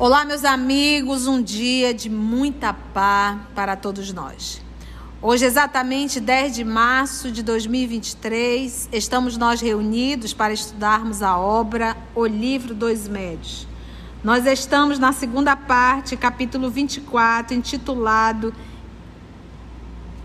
Olá, meus amigos, um dia de muita paz para todos nós. Hoje, exatamente 10 de março de 2023, estamos nós reunidos para estudarmos a obra O Livro dos Médios. Nós estamos na segunda parte, capítulo 24, intitulado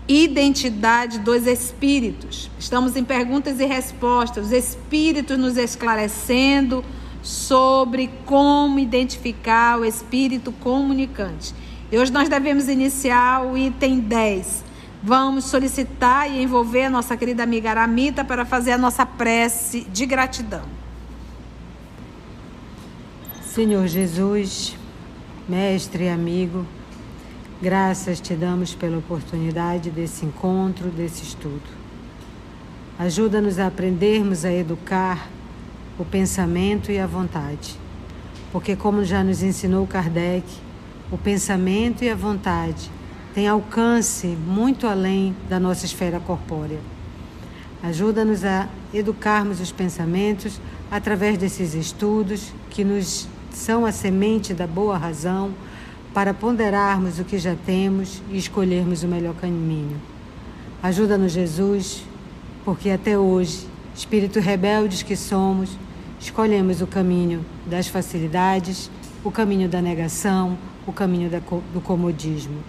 Identidade dos Espíritos. Estamos em perguntas e respostas, os Espíritos nos esclarecendo sobre como identificar o espírito comunicante. E hoje nós devemos iniciar o item 10. Vamos solicitar e envolver a nossa querida amiga Aramita para fazer a nossa prece de gratidão. Senhor Jesus, mestre e amigo, graças te damos pela oportunidade desse encontro, desse estudo. Ajuda-nos a aprendermos a educar o pensamento e a vontade. Porque, como já nos ensinou Kardec, o pensamento e a vontade têm alcance muito além da nossa esfera corpórea. Ajuda-nos a educarmos os pensamentos através desses estudos que nos são a semente da boa razão para ponderarmos o que já temos e escolhermos o melhor caminho. Ajuda-nos, Jesus, porque até hoje, espíritos rebeldes que somos, escolhemos o caminho das facilidades, o caminho da negação, o caminho do comodismo.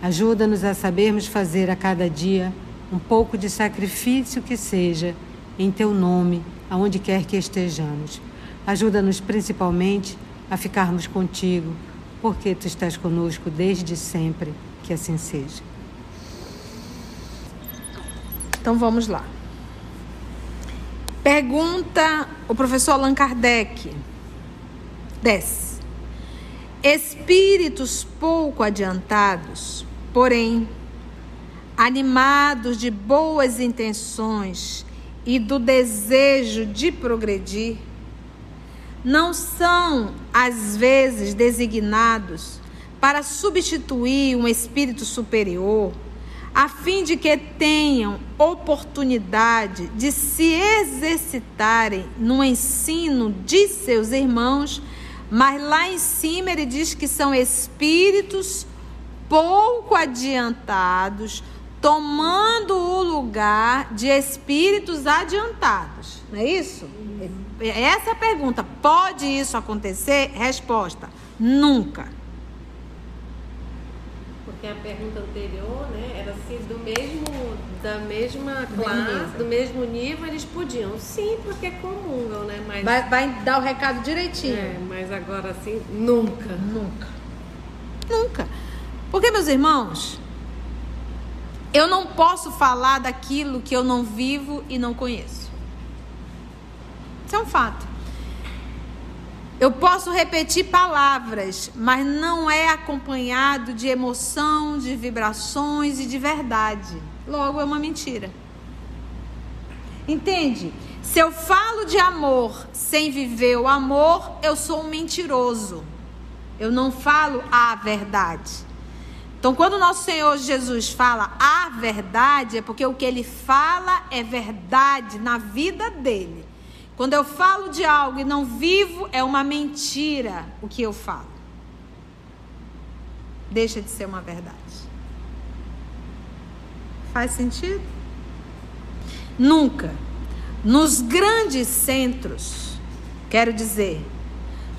Ajuda-nos a sabermos fazer a cada dia um pouco de sacrifício que seja em teu nome, aonde quer que estejamos. Ajuda-nos principalmente a ficarmos contigo, porque tu estás conosco desde sempre, que assim seja. Então vamos lá. Pergunta o professor Allan Kardec. Desce. Espíritos pouco adiantados, porém, animados de boas intenções e do desejo de progredir, não são, às vezes, designados para substituir um espírito superior a fim de que tenham oportunidade de se exercitarem no ensino de seus irmãos, mas lá em cima ele diz que são espíritos pouco adiantados, tomando o lugar de espíritos adiantados. Não é isso? Essa é a pergunta. Pode isso acontecer? Resposta: nunca. Porque a pergunta anterior, né, era se do mesmo, da mesma classe, do mesmo nível, eles podiam. Sim, porque comungam, né? Mas, vai, vai dar o recado direitinho. É, mas agora assim, nunca. Nunca. Nunca. Porque, meus irmãos, eu não posso falar daquilo que eu não vivo e não conheço. Isso é um fato. Eu posso repetir palavras, mas não é acompanhado de emoção, de vibrações e de verdade. Logo, é uma mentira. Entende? Se eu falo de amor sem viver o amor, eu sou um mentiroso. Eu não falo a verdade. Então, quando nosso Senhor Jesus fala a verdade, é porque o que ele fala é verdade na vida dele. Quando eu falo de algo e não vivo, é uma mentira o que eu falo. Deixa de ser uma verdade. Faz sentido? Nunca. Nos grandes centros, quero dizer,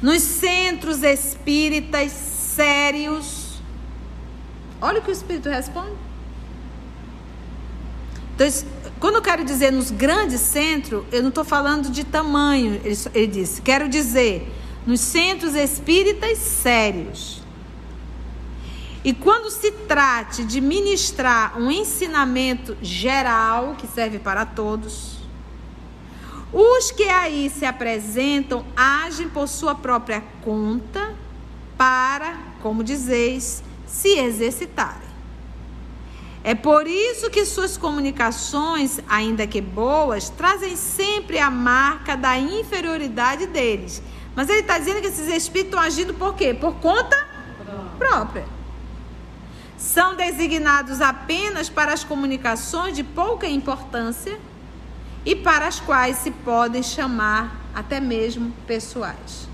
nos centros espíritas sérios, olha o que o Espírito responde. Então, quando eu quero dizer nos grandes centros, eu não estou falando de tamanho, ele, ele disse. Quero dizer nos centros espíritas sérios. E quando se trate de ministrar um ensinamento geral, que serve para todos, os que aí se apresentam agem por sua própria conta para, como dizeis, se exercitarem. É por isso que suas comunicações, ainda que boas, trazem sempre a marca da inferioridade deles. Mas ele está dizendo que esses espíritos estão agindo por quê? Por conta própria. São designados apenas para as comunicações de pouca importância e para as quais se podem chamar até mesmo pessoais.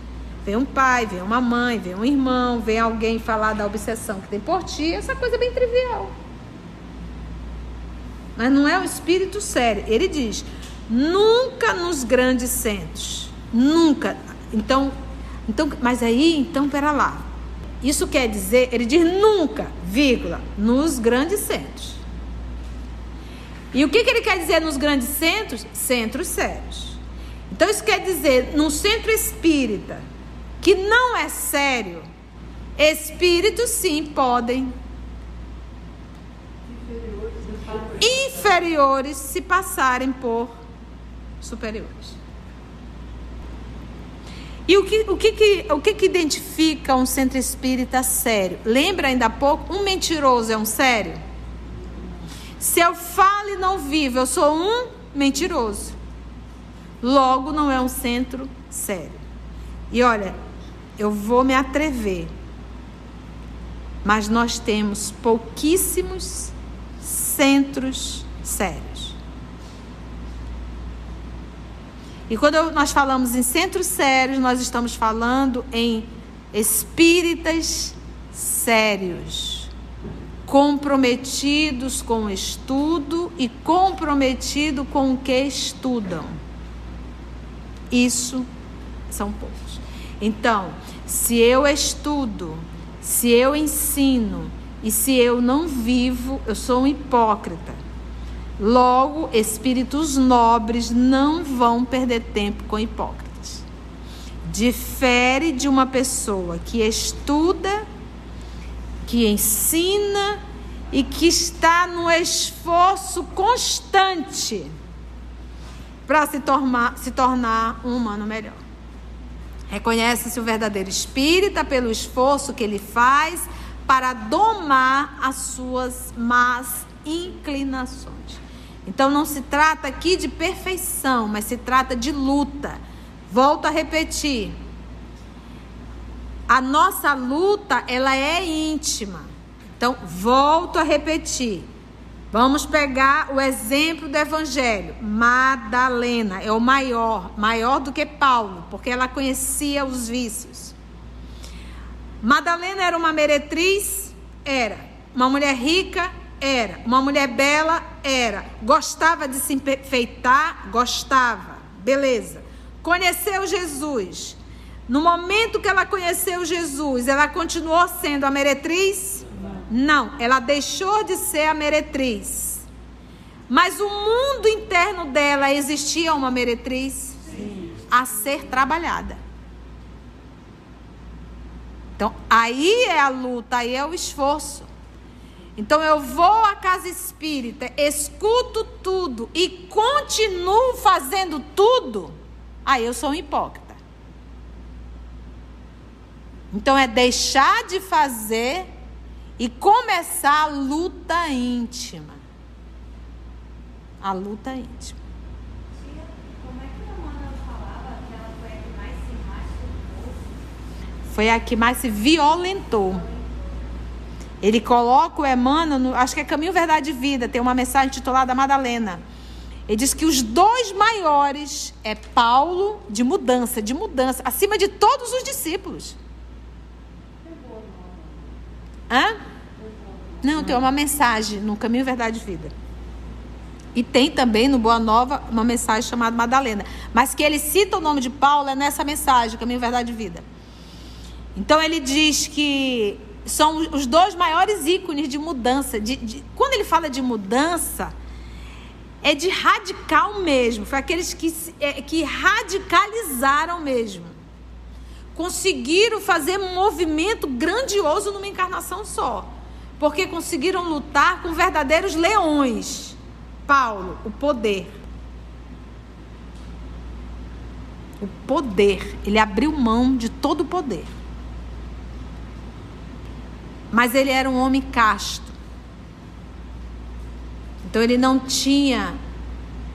Vem um pai, vem uma mãe, vem um irmão, vem alguém falar da obsessão que tem por ti, essa coisa é bem trivial. Mas não é o espírito sério. Ele diz: nunca nos grandes centros. Nunca. Então, então, mas aí, então, pera lá. Isso quer dizer, ele diz nunca, vírgula, nos grandes centros. E o que, que ele quer dizer nos grandes centros? Centros sérios. Então, isso quer dizer, num centro espírita que não é sério, espíritos sim podem inferiores se passarem por superiores. E o que, o que, que, o que, que identifica um centro espírita sério? Lembra ainda há pouco? Um mentiroso é um sério? Se eu falo e não vivo, eu sou um mentiroso. Logo, não é um centro sério. E olha, eu vou me atrever, mas nós temos pouquíssimos centros sérios. E quando nós falamos em centros sérios, nós estamos falando em espíritas sérios, comprometidos com o estudo e comprometido com o que estudam. Isso são poucos. Então, se eu estudo, se eu ensino e se eu não vivo, eu sou um hipócrita. Logo, espíritos nobres não vão perder tempo com hipócritas. Difere de uma pessoa que estuda, que ensina e que está no esforço constante para se tornar, se tornar um humano melhor. Reconhece-se o verdadeiro espírita pelo esforço que ele faz para domar as suas más inclinações. Então não se trata aqui de perfeição, mas se trata de luta. Volto a repetir. A nossa luta, ela é íntima. Então, volto a repetir. Vamos pegar o exemplo do evangelho. Madalena é o maior, maior do que Paulo, porque ela conhecia os vícios. Madalena era uma meretriz? Era. Uma mulher rica? Era. Uma mulher bela? Era. Gostava de se enfeitar? Gostava. Beleza. Conheceu Jesus. No momento que ela conheceu Jesus, ela continuou sendo a meretriz? Não, ela deixou de ser a meretriz. Mas o mundo interno dela existia uma meretriz Sim. a ser trabalhada. Então, aí é a luta, aí é o esforço. Então eu vou à casa espírita, escuto tudo e continuo fazendo tudo, aí eu sou um hipócrita. Então é deixar de fazer e começar a luta íntima. A luta íntima. Foi a que mais se violentou. Ele coloca o Emmanuel, acho que é Caminho, Verdade e Vida, tem uma mensagem titulada Madalena. Ele diz que os dois maiores é Paulo de mudança, de mudança, acima de todos os discípulos. Hã? Não, tem uma mensagem no Caminho, Verdade e Vida. E tem também no Boa Nova uma mensagem chamada Madalena. Mas que ele cita o nome de Paulo é nessa mensagem, Caminho, Verdade e Vida. Então ele diz que são os dois maiores ícones de mudança. De, de, quando ele fala de mudança, é de radical mesmo. Foi aqueles que, é, que radicalizaram mesmo. Conseguiram fazer um movimento grandioso numa encarnação só. Porque conseguiram lutar com verdadeiros leões. Paulo, o poder. O poder. Ele abriu mão de todo o poder. Mas ele era um homem casto. Então ele não tinha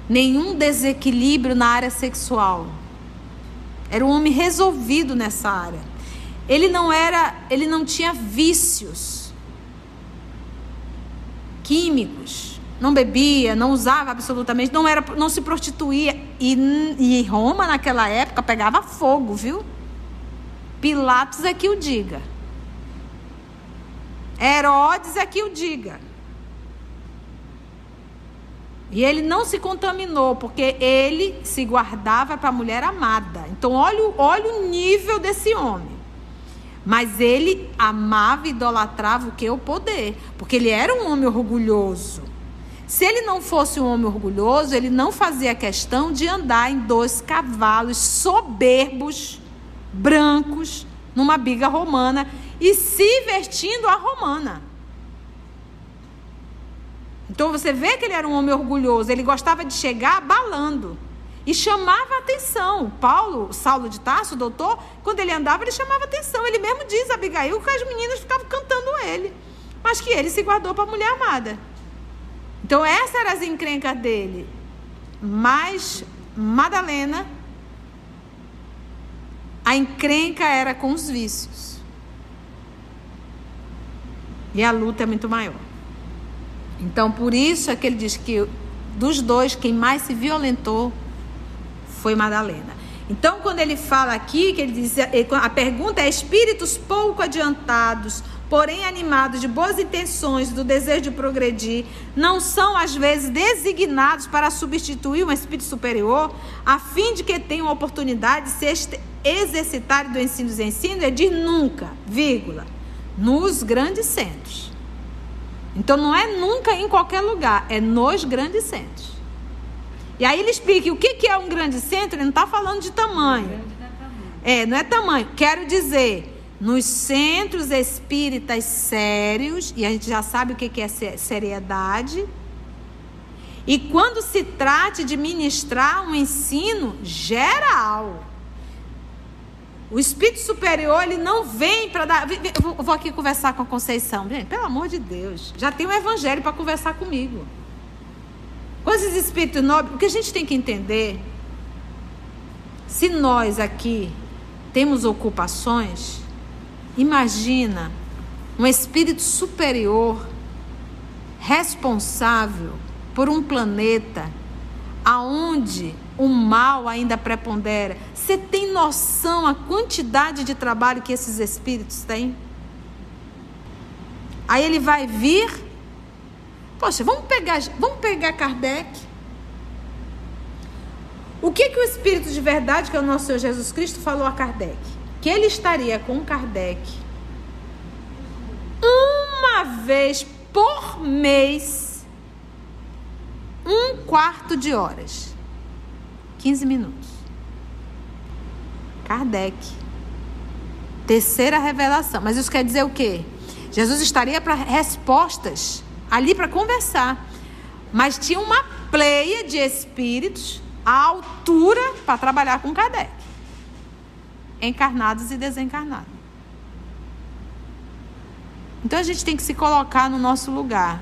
nenhum desequilíbrio na área sexual. Era um homem resolvido nessa área. Ele não era, ele não tinha vícios químicos. Não bebia, não usava absolutamente, não era, não se prostituía e, e Roma naquela época pegava fogo, viu? Pilatos é que o diga. Herodes é que o diga. E ele não se contaminou, porque ele se guardava para a mulher amada. Então, olha, olha o nível desse homem. Mas ele amava e idolatrava o que? O poder. Porque ele era um homem orgulhoso. Se ele não fosse um homem orgulhoso, ele não fazia questão de andar em dois cavalos soberbos, brancos, numa biga romana e se vestindo a romana. Então você vê que ele era um homem orgulhoso, ele gostava de chegar balando e chamava atenção. Paulo, Saulo de Tarso, doutor, quando ele andava, ele chamava atenção. Ele mesmo diz Abigail que as meninas ficavam cantando ele, mas que ele se guardou para a mulher amada. Então essas eram as encrencas dele. Mas Madalena, a encrenca era com os vícios. E a luta é muito maior. Então, por isso é que ele diz que dos dois, quem mais se violentou foi Madalena. Então, quando ele fala aqui, que ele diz, a pergunta é: espíritos pouco adiantados, porém animados de boas intenções, do desejo de progredir, não são às vezes designados para substituir um espírito superior, a fim de que tenham oportunidade de se exercitar do ensino dos ensinos? Ele diz nunca, vírgula, nos grandes centros. Então não é nunca em qualquer lugar, é nos grandes centros. E aí ele explica o que, é um grande centro, ele não está falando de tamanho. É, não é tamanho. Quero dizer, nos centros espíritas sérios, e a gente já sabe o que é seriedade. E quando se trate de ministrar um ensino geral. O espírito superior, ele não vem para dar. Eu vou aqui conversar com a Conceição. Gente, pelo amor de Deus, já tem um evangelho para conversar comigo. Com esses espíritos nobres, o que a gente tem que entender, se nós aqui temos ocupações, imagina um espírito superior responsável por um planeta aonde o mal ainda prepondera. Você tem noção a quantidade de trabalho que esses espíritos têm? Aí ele vai vir. Poxa, vamos pegar, vamos pegar Kardec. O que que o espírito de verdade, que é o nosso Senhor Jesus Cristo, falou a Kardec? Que ele estaria com Kardec uma vez por mês, um quarto de horas. 15 minutos. Kardec. Terceira revelação. Mas isso quer dizer o quê? Jesus estaria para respostas, ali para conversar. Mas tinha uma pleia de espíritos à altura para trabalhar com Kardec. Encarnados e desencarnados. Então a gente tem que se colocar no nosso lugar.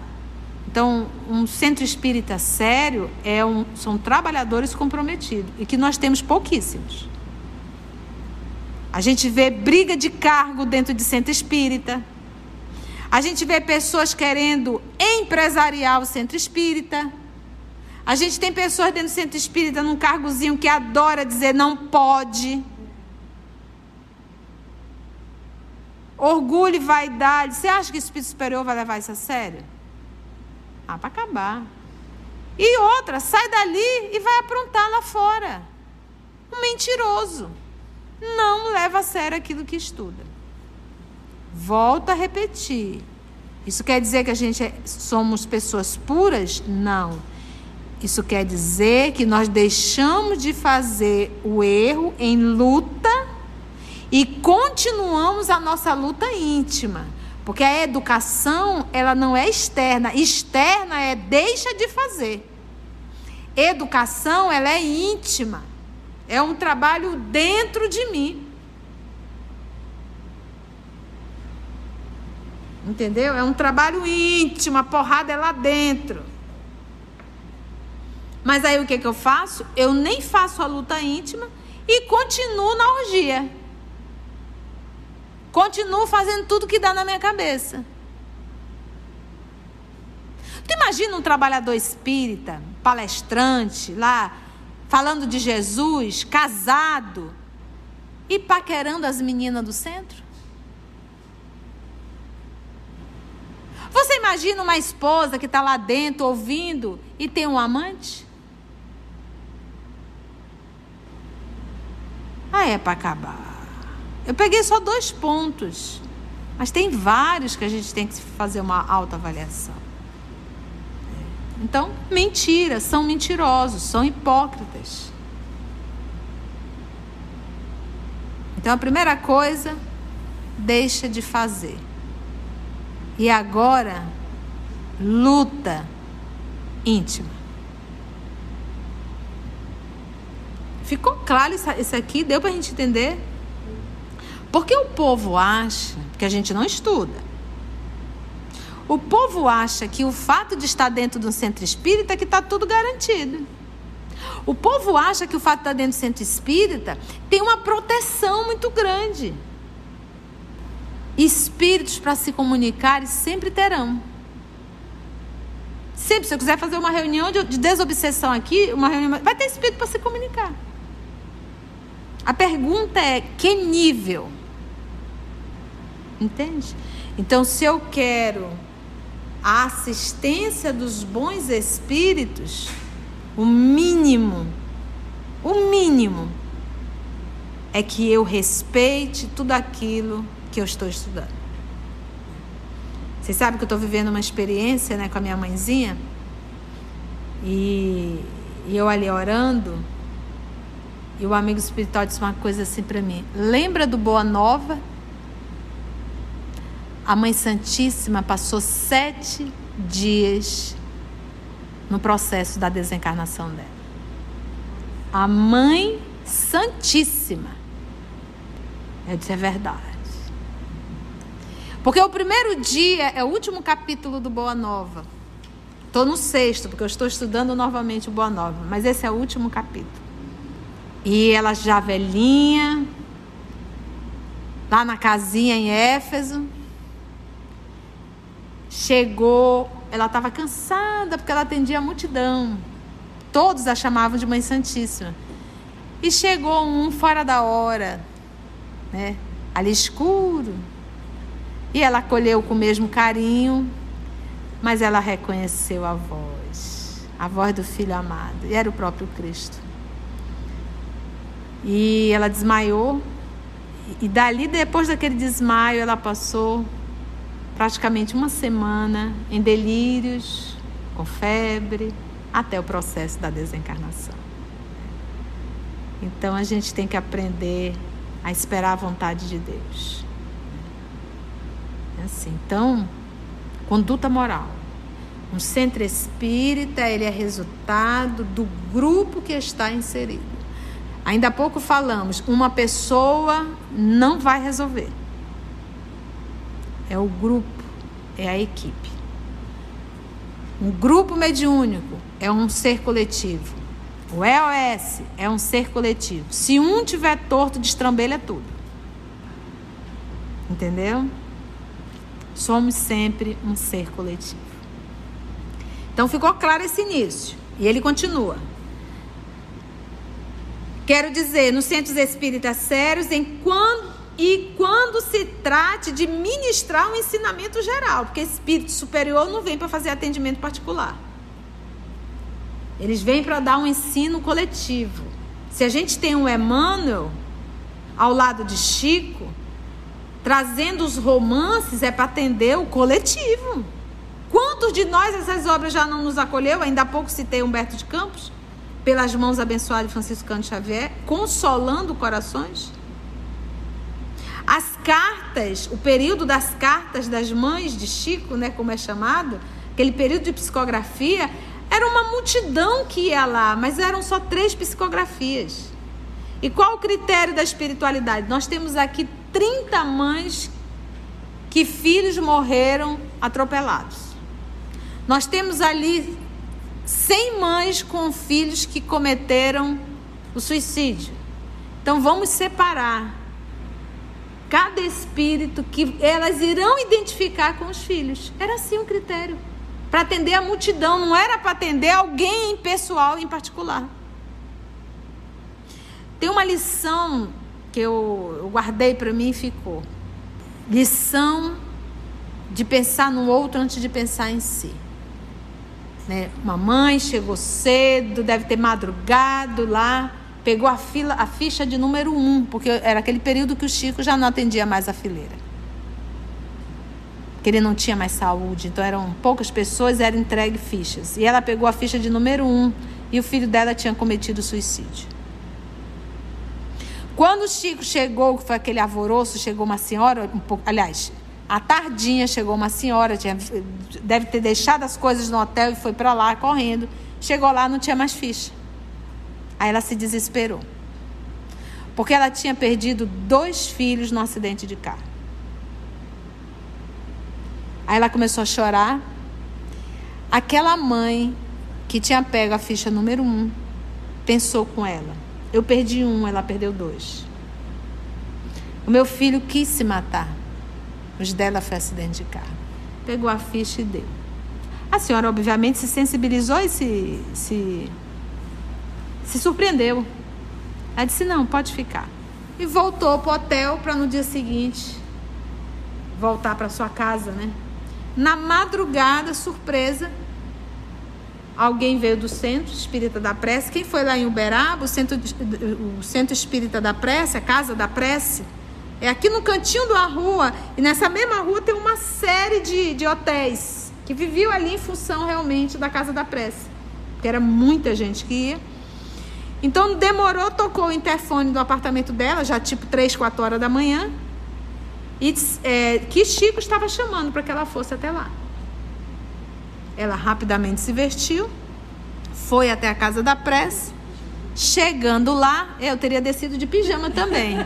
Então, um centro espírita sério é um, são trabalhadores comprometidos e que nós temos pouquíssimos. A gente vê briga de cargo dentro de centro espírita. A gente vê pessoas querendo empresariar o centro espírita. A gente tem pessoas dentro do centro espírita num cargozinho que adora dizer não pode. Orgulho e vaidade. Você acha que o espírito superior vai levar isso a sério? Ah, para acabar. E outra, sai dali e vai aprontar lá fora. Um mentiroso. Não leva a sério aquilo que estuda. Volta a repetir. Isso quer dizer que a gente é, somos pessoas puras? Não. Isso quer dizer que nós deixamos de fazer o erro em luta e continuamos a nossa luta íntima. Porque a educação, ela não é externa. Externa é deixa de fazer. Educação, ela é íntima. É um trabalho dentro de mim. Entendeu? É um trabalho íntimo, a porrada é lá dentro. Mas aí o que, que eu faço? Eu nem faço a luta íntima e continuo na orgia. Continuo fazendo tudo que dá na minha cabeça. Tu imagina um trabalhador espírita, palestrante, lá, falando de Jesus, casado, e paquerando as meninas do centro? Você imagina uma esposa que está lá dentro ouvindo e tem um amante? Ah, é para acabar. Eu peguei só dois pontos, mas tem vários que a gente tem que fazer uma autoavaliação. Então, mentira, são mentirosos, são hipócritas. Então, a primeira coisa, deixa de fazer. E agora, luta íntima. Ficou claro isso aqui? Deu para a gente entender? Porque o povo acha que a gente não estuda. O povo acha que o fato de estar dentro de um centro espírita é que está tudo garantido. O povo acha que o fato de estar dentro do centro espírita tem uma proteção muito grande. Espíritos para se comunicar sempre terão. Sempre, se eu quiser fazer uma reunião de, de desobsessão aqui, uma reunião, vai ter espírito para se comunicar. A pergunta é: que nível? Entende? Então, se eu quero a assistência dos bons espíritos, o mínimo, o mínimo, é que eu respeite tudo aquilo que eu estou estudando. Vocês sabem que eu estou vivendo uma experiência né, com a minha mãezinha? E, e eu ali orando, e o amigo espiritual disse uma coisa assim para mim: Lembra do Boa Nova? A Mãe Santíssima passou sete dias no processo da desencarnação dela. A Mãe Santíssima. Eu disse, é verdade. Porque o primeiro dia é o último capítulo do Boa Nova. Estou no sexto, porque eu estou estudando novamente o Boa Nova. Mas esse é o último capítulo. E ela já velhinha, lá na casinha em Éfeso chegou, ela estava cansada porque ela atendia a multidão. Todos a chamavam de Mãe Santíssima. E chegou um fora da hora, né? Ali escuro. E ela acolheu com o mesmo carinho, mas ela reconheceu a voz, a voz do filho amado, e era o próprio Cristo. E ela desmaiou, e dali, depois daquele desmaio, ela passou praticamente uma semana em delírios, com febre, até o processo da desencarnação. Então a gente tem que aprender a esperar a vontade de Deus. É assim. Então, conduta moral. Um centro espírita, ele é resultado do grupo que está inserido. Ainda há pouco falamos, uma pessoa não vai resolver é o grupo, é a equipe. Um grupo mediúnico é um ser coletivo. O EOS é um ser coletivo. Se um tiver torto, destrambelha tudo. Entendeu? Somos sempre um ser coletivo. Então ficou claro esse início. E ele continua. Quero dizer, nos centros espíritas sérios, enquanto e quando se trate de ministrar um ensinamento geral, porque espírito superior não vem para fazer atendimento particular. Eles vêm para dar um ensino coletivo. Se a gente tem um Emmanuel ao lado de Chico, trazendo os romances, é para atender o coletivo. Quantos de nós essas obras já não nos acolheu? Ainda há pouco citei Humberto de Campos, pelas mãos abençoadas de Francisco Cândido Xavier, consolando corações. As cartas, o período das cartas das mães de Chico, né, como é chamado, aquele período de psicografia, era uma multidão que ia lá, mas eram só três psicografias. E qual o critério da espiritualidade? Nós temos aqui 30 mães que filhos morreram atropelados. Nós temos ali 100 mães com filhos que cometeram o suicídio. Então vamos separar cada espírito que elas irão identificar com os filhos. Era assim o critério. Para atender a multidão, não era para atender alguém em pessoal em particular. Tem uma lição que eu, eu guardei para mim e ficou. Lição de pensar no outro antes de pensar em si. Né? Mamãe chegou cedo, deve ter madrugado lá, pegou a, fila, a ficha de número um, porque era aquele período que o Chico já não atendia mais a fileira. Que ele não tinha mais saúde, então eram poucas pessoas, era entregue fichas. E ela pegou a ficha de número um e o filho dela tinha cometido suicídio. Quando o Chico chegou, que foi aquele alvoroço, chegou uma senhora, um pouco, aliás, à tardinha chegou uma senhora, tinha, deve ter deixado as coisas no hotel e foi para lá correndo. Chegou lá, não tinha mais ficha. Aí ela se desesperou. Porque ela tinha perdido dois filhos no acidente de carro. Aí ela começou a chorar. Aquela mãe que tinha pego a ficha número um pensou com ela: eu perdi um, ela perdeu dois. O meu filho quis se matar. Os dela foi acidente de carro. Pegou a ficha e deu. A senhora, obviamente, se sensibilizou e se, se, se surpreendeu. Ela disse: não, pode ficar. E voltou para o hotel para no dia seguinte voltar para sua casa, né? Na madrugada, surpresa, Alguém veio do Centro Espírita da Prece. Quem foi lá em Uberaba? O Centro, o Centro Espírita da Prece, a Casa da Prece. É aqui no cantinho da rua. E nessa mesma rua tem uma série de, de hotéis que viviam ali em função realmente da Casa da Prece. Porque era muita gente que ia. Então demorou, tocou o interfone do apartamento dela, já tipo 3, 4 horas da manhã. E é, que Chico estava chamando para que ela fosse até lá. Ela rapidamente se vestiu, foi até a casa da prece. Chegando lá, eu teria descido de pijama também.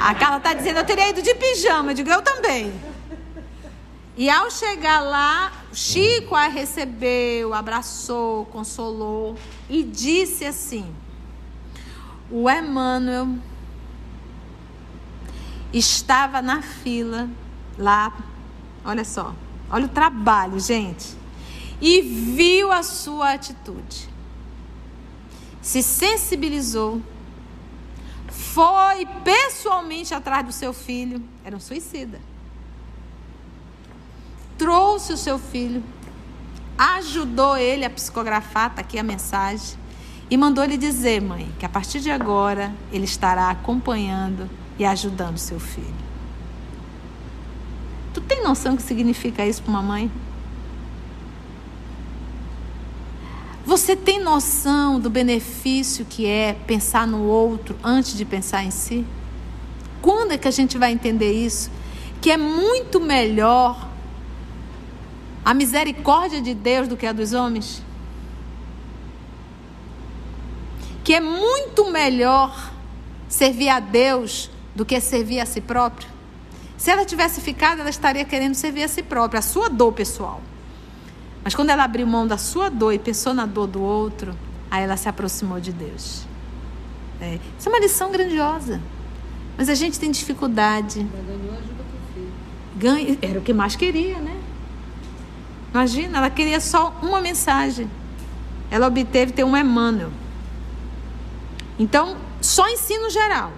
A Carla está dizendo, eu teria ido de pijama. Eu digo, eu também. E ao chegar lá, Chico a recebeu, abraçou, consolou e disse assim: O Emmanuel estava na fila lá. Olha só, olha o trabalho, gente. E viu a sua atitude. Se sensibilizou, foi pessoalmente atrás do seu filho, era um suicida. Trouxe o seu filho, ajudou ele a psicografar, está aqui a mensagem, e mandou ele dizer, mãe, que a partir de agora ele estará acompanhando e ajudando seu filho. Tu tem noção do que significa isso para uma mãe? Você tem noção do benefício que é pensar no outro antes de pensar em si? Quando é que a gente vai entender isso? Que é muito melhor a misericórdia de Deus do que a dos homens? Que é muito melhor servir a Deus do que servir a si próprio? Se ela tivesse ficado, ela estaria querendo servir a si própria, a sua dor pessoal. Mas quando ela abriu mão da sua dor e pensou na dor do outro, aí ela se aproximou de Deus. É. Isso é uma lição grandiosa. Mas a gente tem dificuldade. Ganhou ajuda filho. Ganha, era o que mais queria, né? Imagina, ela queria só uma mensagem. Ela obteve ter um Emmanuel. Então, só ensino geral.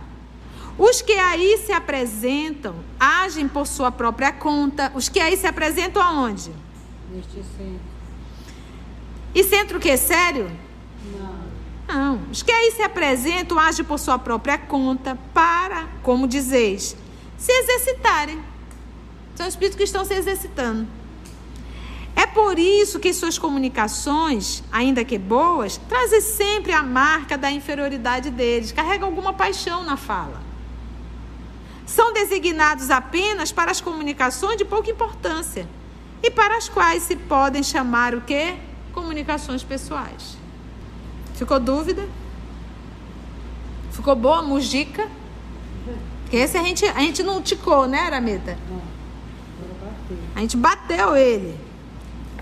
Os que aí se apresentam agem por sua própria conta. Os que aí se apresentam aonde? Neste centro. E centro o quê? Sério? Não. Não. Os que aí se apresentam agem por sua própria conta para, como dizeis, se exercitarem. São espíritos que estão se exercitando. É por isso que suas comunicações, ainda que boas, trazem sempre a marca da inferioridade deles, carregam alguma paixão na fala. São designados apenas para as comunicações de pouca importância e para as quais se podem chamar o quê? Comunicações pessoais. Ficou dúvida? Ficou boa a mujica? Porque esse a gente, a gente não ticou, né, Aramita? A gente bateu ele.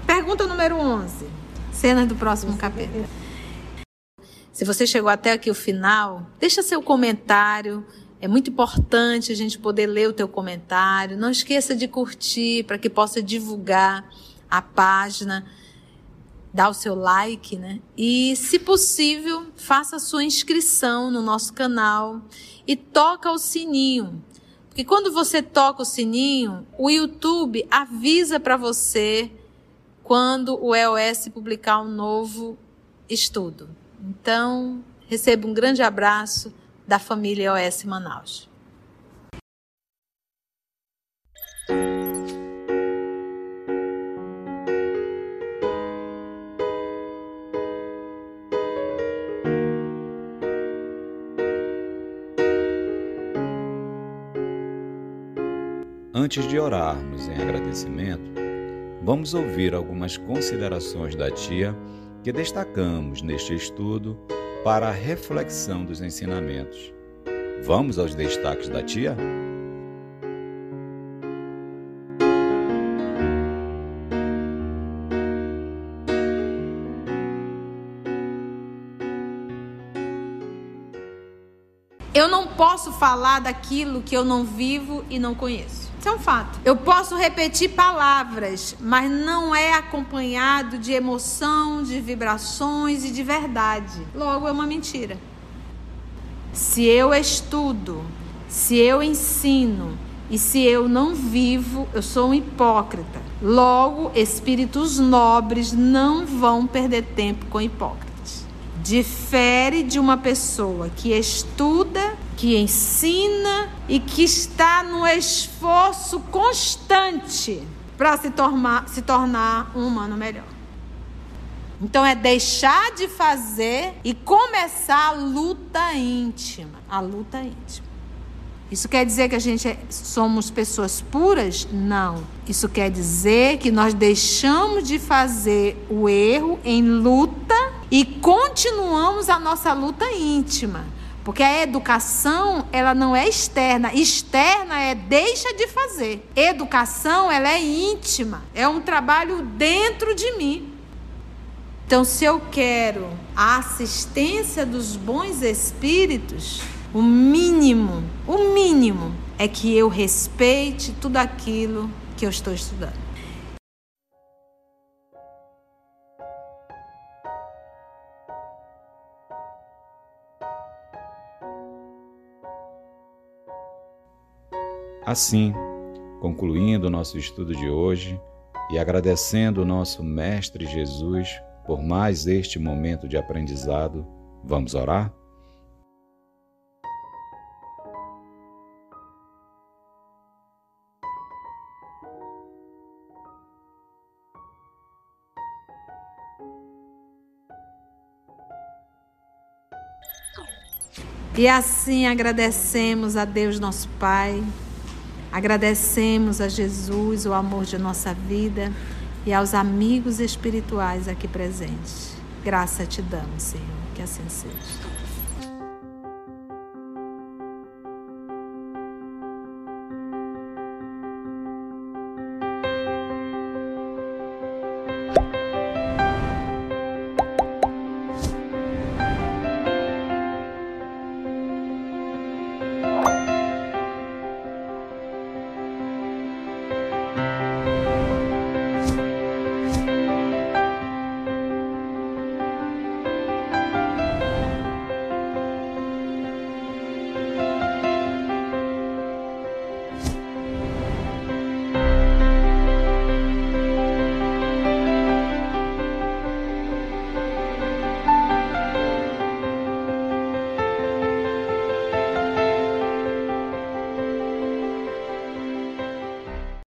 Pergunta número 11. Cenas do próximo capítulo. Se você chegou até aqui o final, deixa seu comentário é muito importante a gente poder ler o teu comentário. Não esqueça de curtir para que possa divulgar a página. dá o seu like, né? E, se possível, faça a sua inscrição no nosso canal e toca o sininho. Porque quando você toca o sininho, o YouTube avisa para você quando o EOS publicar um novo estudo. Então, receba um grande abraço da família EOS Manaus. Antes de orarmos em agradecimento, vamos ouvir algumas considerações da tia que destacamos neste estudo para a reflexão dos ensinamentos. Vamos aos destaques da tia? Eu não posso falar daquilo que eu não vivo e não conheço. É um fato. Eu posso repetir palavras, mas não é acompanhado de emoção, de vibrações e de verdade. Logo, é uma mentira. Se eu estudo, se eu ensino e se eu não vivo, eu sou um hipócrita. Logo, espíritos nobres não vão perder tempo com hipócritas. Difere de uma pessoa que estuda que ensina e que está no esforço constante para se tornar, se tornar um humano melhor. Então é deixar de fazer e começar a luta íntima. A luta íntima. Isso quer dizer que a gente é, somos pessoas puras? Não. Isso quer dizer que nós deixamos de fazer o erro em luta e continuamos a nossa luta íntima. Porque a educação, ela não é externa. Externa é deixa de fazer. Educação, ela é íntima. É um trabalho dentro de mim. Então, se eu quero a assistência dos bons espíritos, o mínimo, o mínimo é que eu respeite tudo aquilo que eu estou estudando. Assim, concluindo o nosso estudo de hoje e agradecendo o nosso Mestre Jesus por mais este momento de aprendizado, vamos orar? E assim agradecemos a Deus nosso Pai Agradecemos a Jesus o amor de nossa vida e aos amigos espirituais aqui presentes. Graça te damos, Senhor, que assim seja.